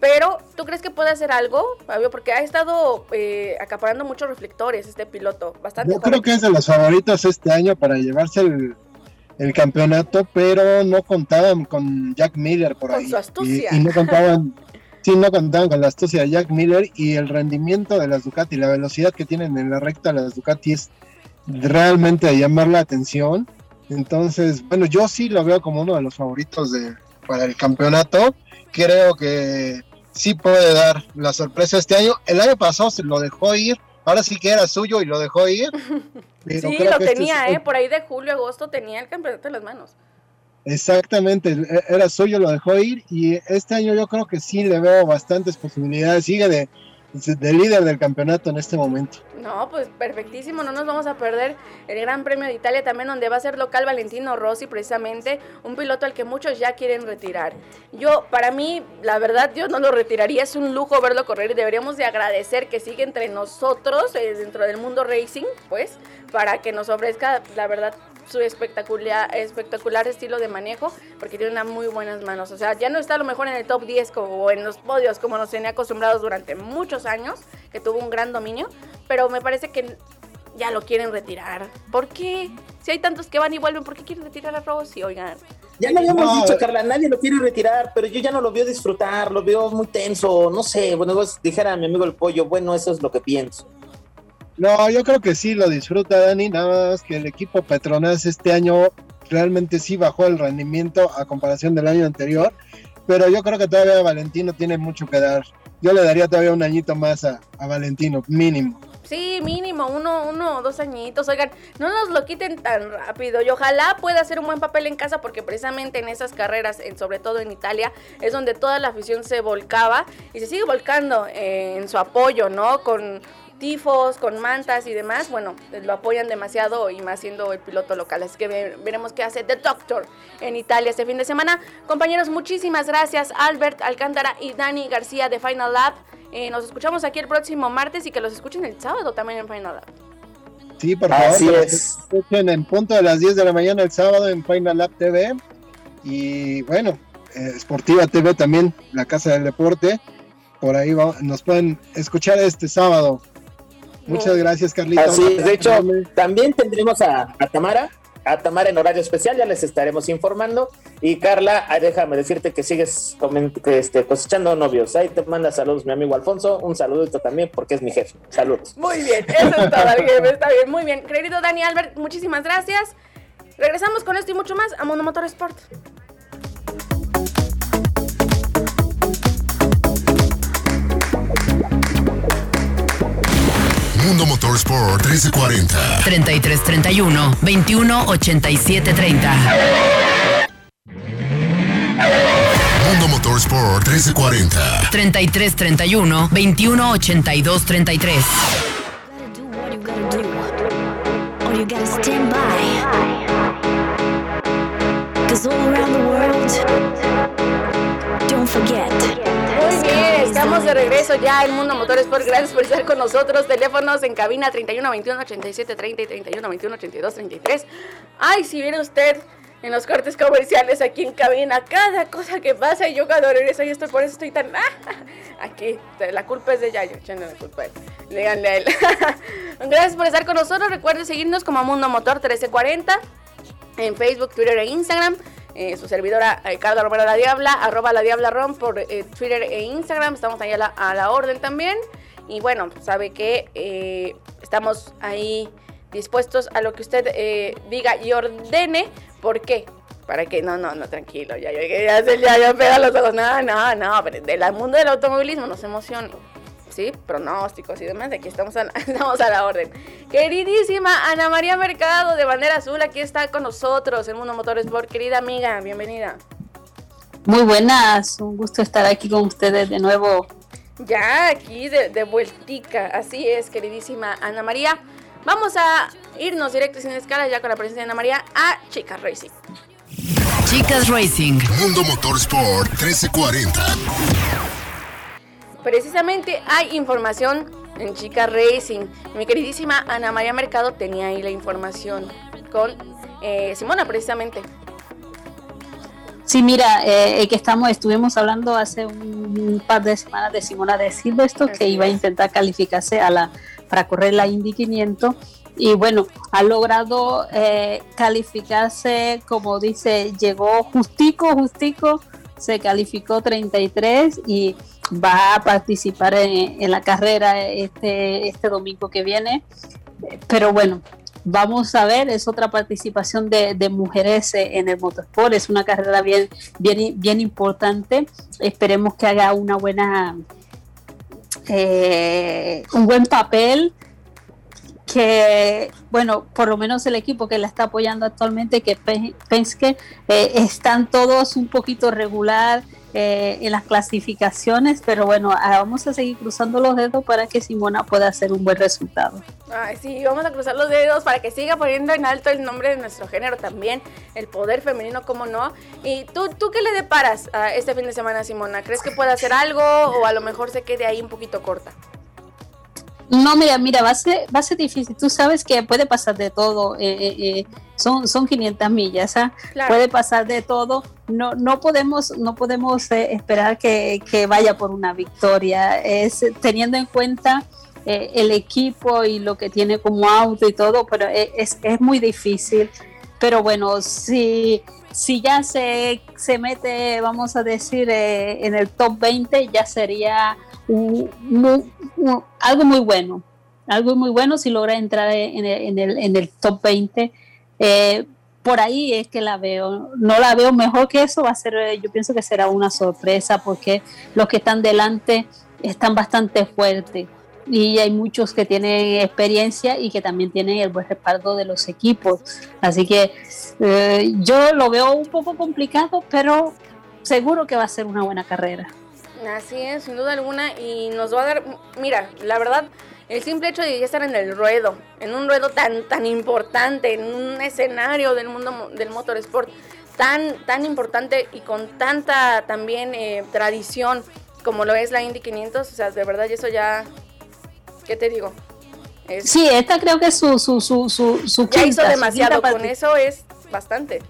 Pero, ¿tú crees que puede hacer algo, Fabio? Porque ha estado eh, acaparando muchos reflectores este piloto. Bastante Yo creo que es de los favoritos este año para llevarse el, el campeonato, pero no contaban con Jack Miller por Con ahí. su astucia. Y, y no contaban, sí, no contaban con la astucia de Jack Miller y el rendimiento de las Ducati, la velocidad que tienen en la recta las Ducati es realmente de llamar la atención. Entonces, bueno, yo sí lo veo como uno de los favoritos de, para el campeonato. Creo que sí puede dar la sorpresa este año. El año pasado se lo dejó ir, ahora sí que era suyo y lo dejó ir. *laughs* Sí, lo este tenía, es- ¿eh? Por ahí de julio, agosto tenía el campeonato en las manos. Exactamente, e- era suyo, lo dejó ir y este año yo creo que sí le veo bastantes posibilidades. Sigue de, de líder del campeonato en este momento. No, pues perfectísimo, no nos vamos a perder el Gran Premio de Italia también donde va a ser local Valentino Rossi precisamente, un piloto al que muchos ya quieren retirar. Yo, para mí, la verdad, yo no lo retiraría, es un lujo verlo correr y deberíamos de agradecer que sigue entre nosotros, eh, dentro del mundo racing, pues, para que nos ofrezca, la verdad, su espectacular, espectacular estilo de manejo, porque tiene unas muy buenas manos. O sea, ya no está a lo mejor en el top 10 como, o en los podios como nos tenía acostumbrados durante muchos años, que tuvo un gran dominio, pero me parece que ya lo quieren retirar. ¿Por qué? Si hay tantos que van y vuelven, ¿por qué quieren retirar a Rossi? Oigan. Ya lo habíamos No, dicho, eh. Carla, nadie lo quiere retirar, pero yo ya no lo veo disfrutar, lo veo muy tenso, no sé, bueno, vos dijera mi amigo el pollo, bueno, eso es lo que pienso. No, yo creo que sí lo disfruta Dani, nada más que el equipo Petronas este año realmente sí bajó el rendimiento a comparación del año anterior, pero yo creo que todavía Valentino tiene mucho que dar. Yo le daría todavía un añito más a, Valentino, mínimo. Sí, mínimo, uno, uno o dos añitos. Oigan, no nos lo quiten tan rápido. Y ojalá pueda hacer un buen papel en casa, porque precisamente en esas carreras, en, sobre todo en Italia, es donde toda la afición se volcaba y se sigue volcando en su apoyo, ¿no? Con tifos, con mantas y demás. Bueno, lo apoyan demasiado y más siendo el piloto local. Así que ve- veremos qué hace The Doctor en Italia este fin de semana. Compañeros, muchísimas gracias, Albert Alcántara y Dani García de Final Lab. Eh, nos escuchamos aquí el próximo martes y que los escuchen el sábado también en Final Lab. Sí, por favor, Así para es. que escuchen en punto de las 10 de la mañana el sábado en Final Lab TV. Y bueno, eh, Sportiva TV también, la Casa del Deporte. Por ahí va- nos pueden escuchar este sábado. Muchas gracias, Carlita. Así es, de hecho, también tendremos a, a Tamara, a Tamara en horario especial, ya les estaremos informando. Y Carla, déjame decirte que sigues este, cosechando novios. Ahí te manda saludos mi amigo Alfonso, un saludito también porque es mi jefe. Saludos. Muy bien, eso es todo, *laughs* jefe, está bien, muy bien. Querido Dani Albert, muchísimas gracias. Regresamos con esto y mucho más a Mundo Motor Sport. Mundo Motorsport 1340. 3331 2187 30. Mundo Motorsport 1340. 3331 2182 33. do what you gotta do. Or you gotta stand by. Cause all around the world, don't forget. Muy bien, estamos de regreso ya en Mundo Motor Sport. Gracias por estar con nosotros. Teléfonos en cabina 31 21 87 30 y 31 21 82 33. Ay, si viene usted en los cortes comerciales aquí en cabina, cada cosa que pasa yo cuando regreso y estoy por eso estoy tan *laughs* aquí, la culpa es de Yayo, echándole la culpa a él. Díganle a él. *laughs* Gracias por estar con nosotros. Recuerde seguirnos como Mundo Motor 1340 en Facebook, Twitter e Instagram. Eh, su servidora eh, Carla Romero La Diabla, arroba La Diabla por eh, Twitter e Instagram. Estamos ahí a la, orden también. Y bueno, sabe que eh, estamos ahí dispuestos a lo que usted diga y ordene. ¿Por qué? Para que, no, no, no, tranquilo, ya, ya, ya, ya, ya, ya pega los ojos. No, no, no, pero del mundo del automovilismo no se. ¿Sí? Pronósticos y demás, aquí estamos a, la, *laughs* estamos a la orden. Queridísima Ana María Mercado de Bandera Azul, aquí está con nosotros en Mundo Motorsport. Querida amiga, bienvenida. Muy buenas, un gusto estar aquí con ustedes de nuevo. Ya aquí de, de vueltica, así es, queridísima Ana María. Vamos a irnos directo y sin escala ya con la presencia de Ana María a Chicas Racing. Chicas Racing. Mundo Motorsport 1340. Precisamente hay información en Chica Racing. Mi queridísima Ana María Mercado tenía ahí la información con eh, Simona, precisamente. Sí, mira, eh, el que estamos, estuvimos hablando hace un par de semanas de Simona de Silvestre, que iba a intentar calificarse a la, para correr la Indy 500 y bueno, ha logrado eh, calificarse, como dice, llegó justico, justico, se calificó 33 y va a participar en, la carrera este, este domingo que viene. Pero bueno, vamos a ver, es otra participación de, mujeres en el motorsport, es una carrera bien, bien, bien importante. Esperemos que haga una buena, eh, un buen papel que, bueno, por lo menos el equipo que la está apoyando actualmente, que Pe- Penske, eh, están todos un poquito regular eh, en las clasificaciones, pero bueno, ah, vamos a seguir cruzando los dedos para que Simona pueda hacer un buen resultado. Ay, sí, vamos a cruzar los dedos para que siga poniendo en alto el nombre de nuestro género también, el poder femenino, como no. ¿Y tú, tú qué le deparas a este fin de semana, Simona? ¿Crees que puede hacer algo o a lo mejor se quede ahí un poquito corta? No, mira, mira, va a ser, va a ser difícil. Tú sabes que puede pasar de todo. eh, eh, eh, son, son 500 millas, ¿ah? Claro. puede pasar de todo. No, no podemos, no podemos eh, esperar que, que vaya por una victoria. Es teniendo en cuenta el equipo y lo que tiene como auto y todo, pero es, es muy difícil. Pero bueno, si, si ya se, se mete, vamos a decir, en el top 20, ya sería algo muy bueno. Algo muy bueno si logra entrar en el, en el, en el top 20. Eh, por ahí es que la veo. No la veo mejor que eso. Va a ser, eh, yo pienso que será una sorpresa porque los que están delante están bastante fuertes y hay muchos que tienen experiencia y que también tienen el buen respaldo de los equipos. Así que eh, yo lo veo un poco complicado, pero seguro que va a ser una buena carrera. Así es, sin duda alguna, y nos va a dar, mira, la verdad, el simple hecho de ya estar en el ruedo, en un ruedo tan, tan importante, en un escenario del mundo del motorsport tan, tan importante y con tanta también eh, tradición como lo es la Indy 500, o sea, de verdad, y eso ya, ¿qué te digo? Es- Sí, esta creo que es su, su, su, su, su ya hizo demasiado, con eso es bastante.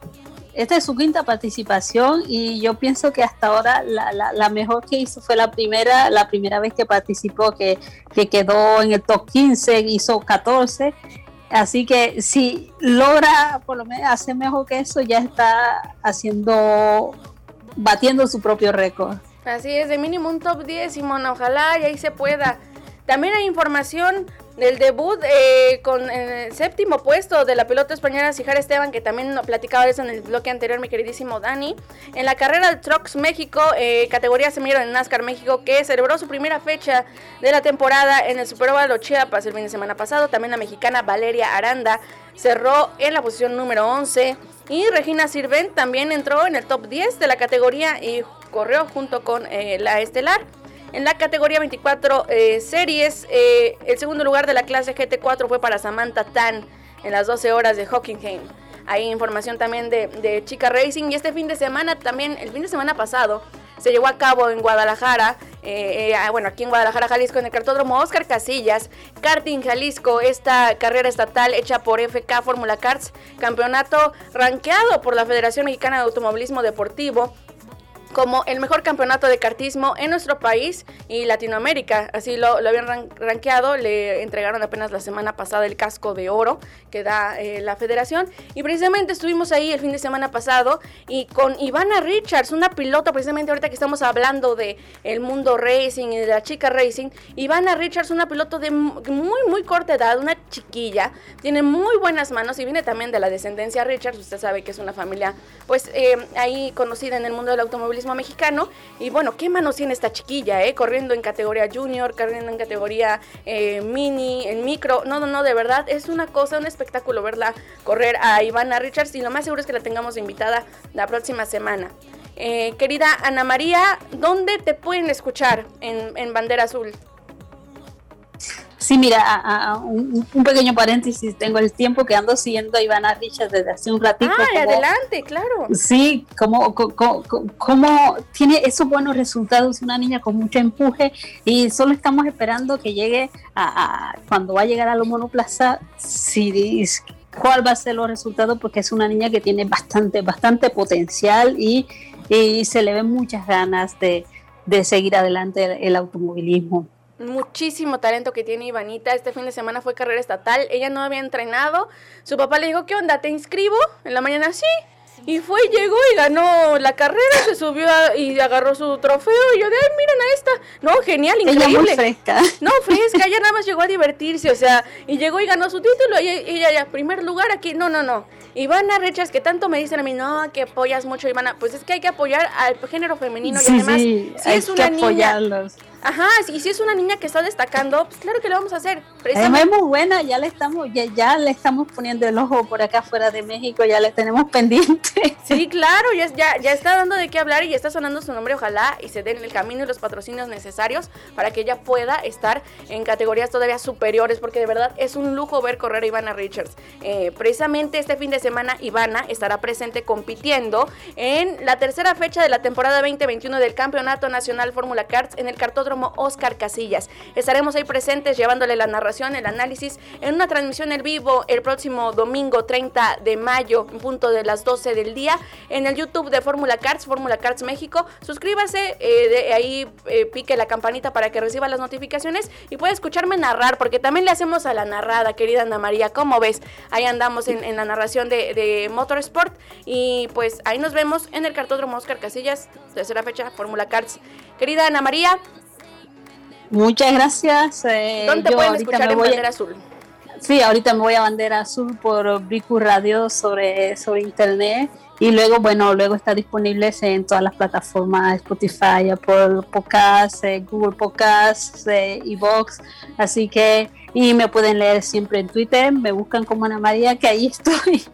Esta es su quinta participación y yo pienso que hasta ahora la, la, mejor que hizo fue la primera, la primera vez que participó, que, que quedó en el top 15, hizo 14. Así que si logra por lo menos hacer mejor que eso, ya está haciendo, batiendo su propio récord. Así es, de mínimo un top 10, Simona, ojalá y ahí se pueda. También hay información del debut eh, con el séptimo puesto de la pilota española Cijar Esteban, que también platicaba eso en el bloque anterior, mi queridísimo Dani. En la carrera de Trucks México, eh, categoría semillero en NASCAR México, que celebró su primera fecha de la temporada en el Super Oval Chiapas el fin de semana pasado. También la mexicana Valeria Aranda cerró en la posición número 11. Y Regina Sirvent también entró en el top 10 de la categoría y corrió junto con eh, la estelar. En la categoría 24 eh, series, eh, el segundo lugar de la clase GT4 fue para Samantha Tan en las 12 horas de Hockenheim. Hay información también de, de Chica Racing y este fin de semana también, el fin de semana pasado, se llevó a cabo en Guadalajara, eh, eh, ah, bueno, aquí en Guadalajara, Jalisco, en el cartódromo Oscar Casillas, Karting Jalisco, esta carrera estatal hecha por FK Fórmula Karts, campeonato rankeado por la Federación Mexicana de Automovilismo Deportivo como el mejor campeonato de kartismo en nuestro país y Latinoamérica. Así lo, lo habían ran- le entregaron apenas la semana pasada el casco de oro que da eh, la federación. Y precisamente estuvimos ahí el fin de semana pasado y con Ivana Richards, una pilota, precisamente ahorita que estamos hablando de el mundo racing y de la chica racing. Ivana Richards, una piloto de mu- muy, muy corta edad, una chiquilla, tiene muy buenas manos y viene también de la descendencia Richards. Usted sabe que es una familia, pues, eh, ahí conocida en el mundo del mexicano. Y bueno, ¿qué manos tiene esta chiquilla, eh? Corriendo en categoría junior, corriendo en categoría eh, mini, en micro. No, no, no, de verdad, es una cosa, un espectáculo verla correr a Ivana Richards. Y lo más seguro es que la tengamos invitada la próxima semana. Eh, querida Ana María, ¿dónde te pueden escuchar en, en Bandera Azul? Sí, mira, a- a- un, un pequeño paréntesis, tengo el tiempo que ando siguiendo a Ivana Richards desde hace un ratito. Ah, como- adelante, claro. Sí, como, co- co- co- como tiene esos buenos resultados, una niña con mucho empuje y solo estamos esperando que llegue a, a- cuando va a llegar a la monoplaza, si cuál va a ser los resultados, porque es una niña que tiene bastante, bastante potencial y, y se le ven muchas ganas de, de seguir adelante el, el automovilismo. Muchísimo talento que tiene Ivanita. Este fin de semana fue carrera estatal. Ella no había entrenado. Su papá le dijo, ¿qué onda? ¿Te inscribo? En la mañana sí. Y fue, llegó y ganó la carrera, se subió a- y agarró su trofeo. Y yo de, ay, miren a esta. No, genial, Ella increíble. muy fresca. No, fresca, ella nada más llegó a divertirse, o sea, y llegó y ganó su título. Y ella ya, primer lugar aquí. No, no, no. Ivana Richards, que tanto me dicen a mí, no, que apoyas mucho Ivana. Pues es que hay que apoyar al género femenino y Sí, además, sí, si hay es que una niña apoyarlos. Ajá, y si es una niña que está destacando, pues claro que lo vamos a hacer. Es Precisamente- muy buena, ya le estamos, ya, ya le estamos poniendo el ojo por acá fuera de México, ya le tenemos *laughs* pendiente. Sí, claro, ya, ya, ya está dando de qué hablar y ya está sonando su nombre. Ojalá y se den el camino y los patrocinios necesarios para que ella pueda estar en categorías todavía superiores, porque de verdad es un lujo ver correr a Ivana Richards. Eh, precisamente este fin de semana, Ivana estará presente compitiendo en la tercera fecha de la temporada 2021 del Campeonato Nacional Fórmula Karts en el cartódromo Oscar Casillas. Estaremos ahí presentes llevándole la narración, el análisis en una transmisión en vivo el próximo domingo 30 de mayo, en punto de las 12 del día, en el YouTube de Fórmula Karts, Fórmula Karts México. Suscríbase, eh, de ahí eh, pique la campanita para que reciba las notificaciones y pueda escucharme narrar, porque también le hacemos a la narrada, querida Ana María. ¿Cómo ves? Ahí andamos en, la narración de, de Motorsport y pues ahí nos vemos en el cartódromo Oscar Casillas, tercera fecha, Fórmula Karts. Querida Ana María, Muchas gracias. eh, ¿dónde yo pueden escuchar me en voy a- Bandera Azul? Sí, ahorita me voy a Bandera Azul por Bricu Radio sobre, sobre internet y luego, bueno, luego está disponible en todas las plataformas Spotify, Apple Podcasts, eh, Google Podcasts, eh, Evox, así que, y me pueden leer siempre en Twitter, me buscan como Ana María, que ahí *laughs* estoy.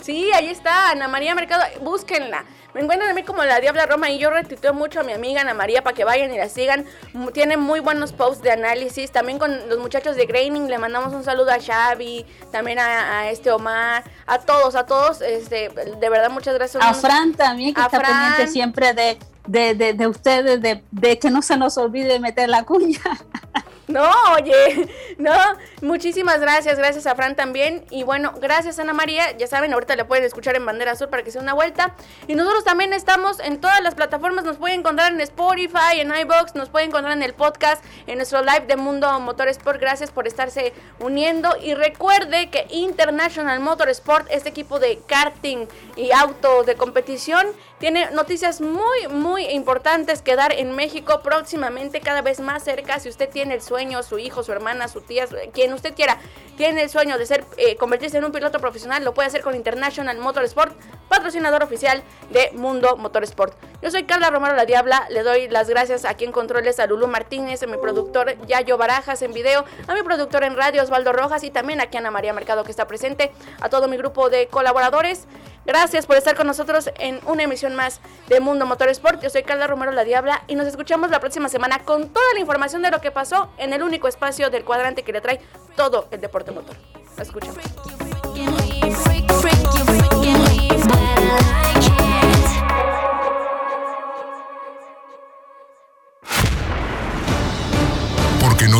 Sí, ahí está, Ana María Mercado, búsquenla. Me encuentran a mí como la Diabla Roma y yo retuiteo mucho a mi amiga Ana María para que vayan y la sigan. Tiene muy buenos posts de análisis. También con los muchachos de Graining le mandamos un saludo a Xavi, también a, a este Omar, a todos, a todos. Este, de verdad, muchas gracias. A Fran también, que A está Fran. pendiente siempre de, de, de, de ustedes, de, de que no se nos olvide meter la cuña. *laughs* *laughs* No, oye, *laughs* no, muchísimas gracias, gracias a Fran también. Y bueno, gracias Ana María, ya saben, ahorita le pueden escuchar en Bandera Azul para que sea una vuelta. Y nosotros también estamos en todas las plataformas, nos pueden encontrar en Spotify, en iBox, nos pueden encontrar en el podcast, en nuestro live de Mundo Motorsport. Gracias por estarse uniendo. Y recuerde que International Motorsport, este equipo de karting y auto de competición, tiene noticias muy, muy importantes que dar en México próximamente, cada vez más cerca. Si usted tiene el sueño, su hijo, su hermana, su tía, quien usted quiera, tiene el sueño de ser, eh, convertirse en un piloto profesional, lo puede hacer con International Motorsport, patrocinador oficial de Mundo Motorsport. Yo soy Carla Romero La Diabla, le doy las gracias aquí en Controles a Lulu Martínez, a mi productor Yayo Barajas en video, a mi productor en radio Osvaldo Rojas y también aquí a Ana María Mercado que está presente, a todo mi grupo de colaboradores. Gracias por estar con nosotros en una emisión más de Mundo Motorsport. Yo soy Carla Romero La Diabla y nos escuchamos la próxima semana con toda la información de lo que pasó en el único espacio del cuadrante que le trae todo el deporte motor.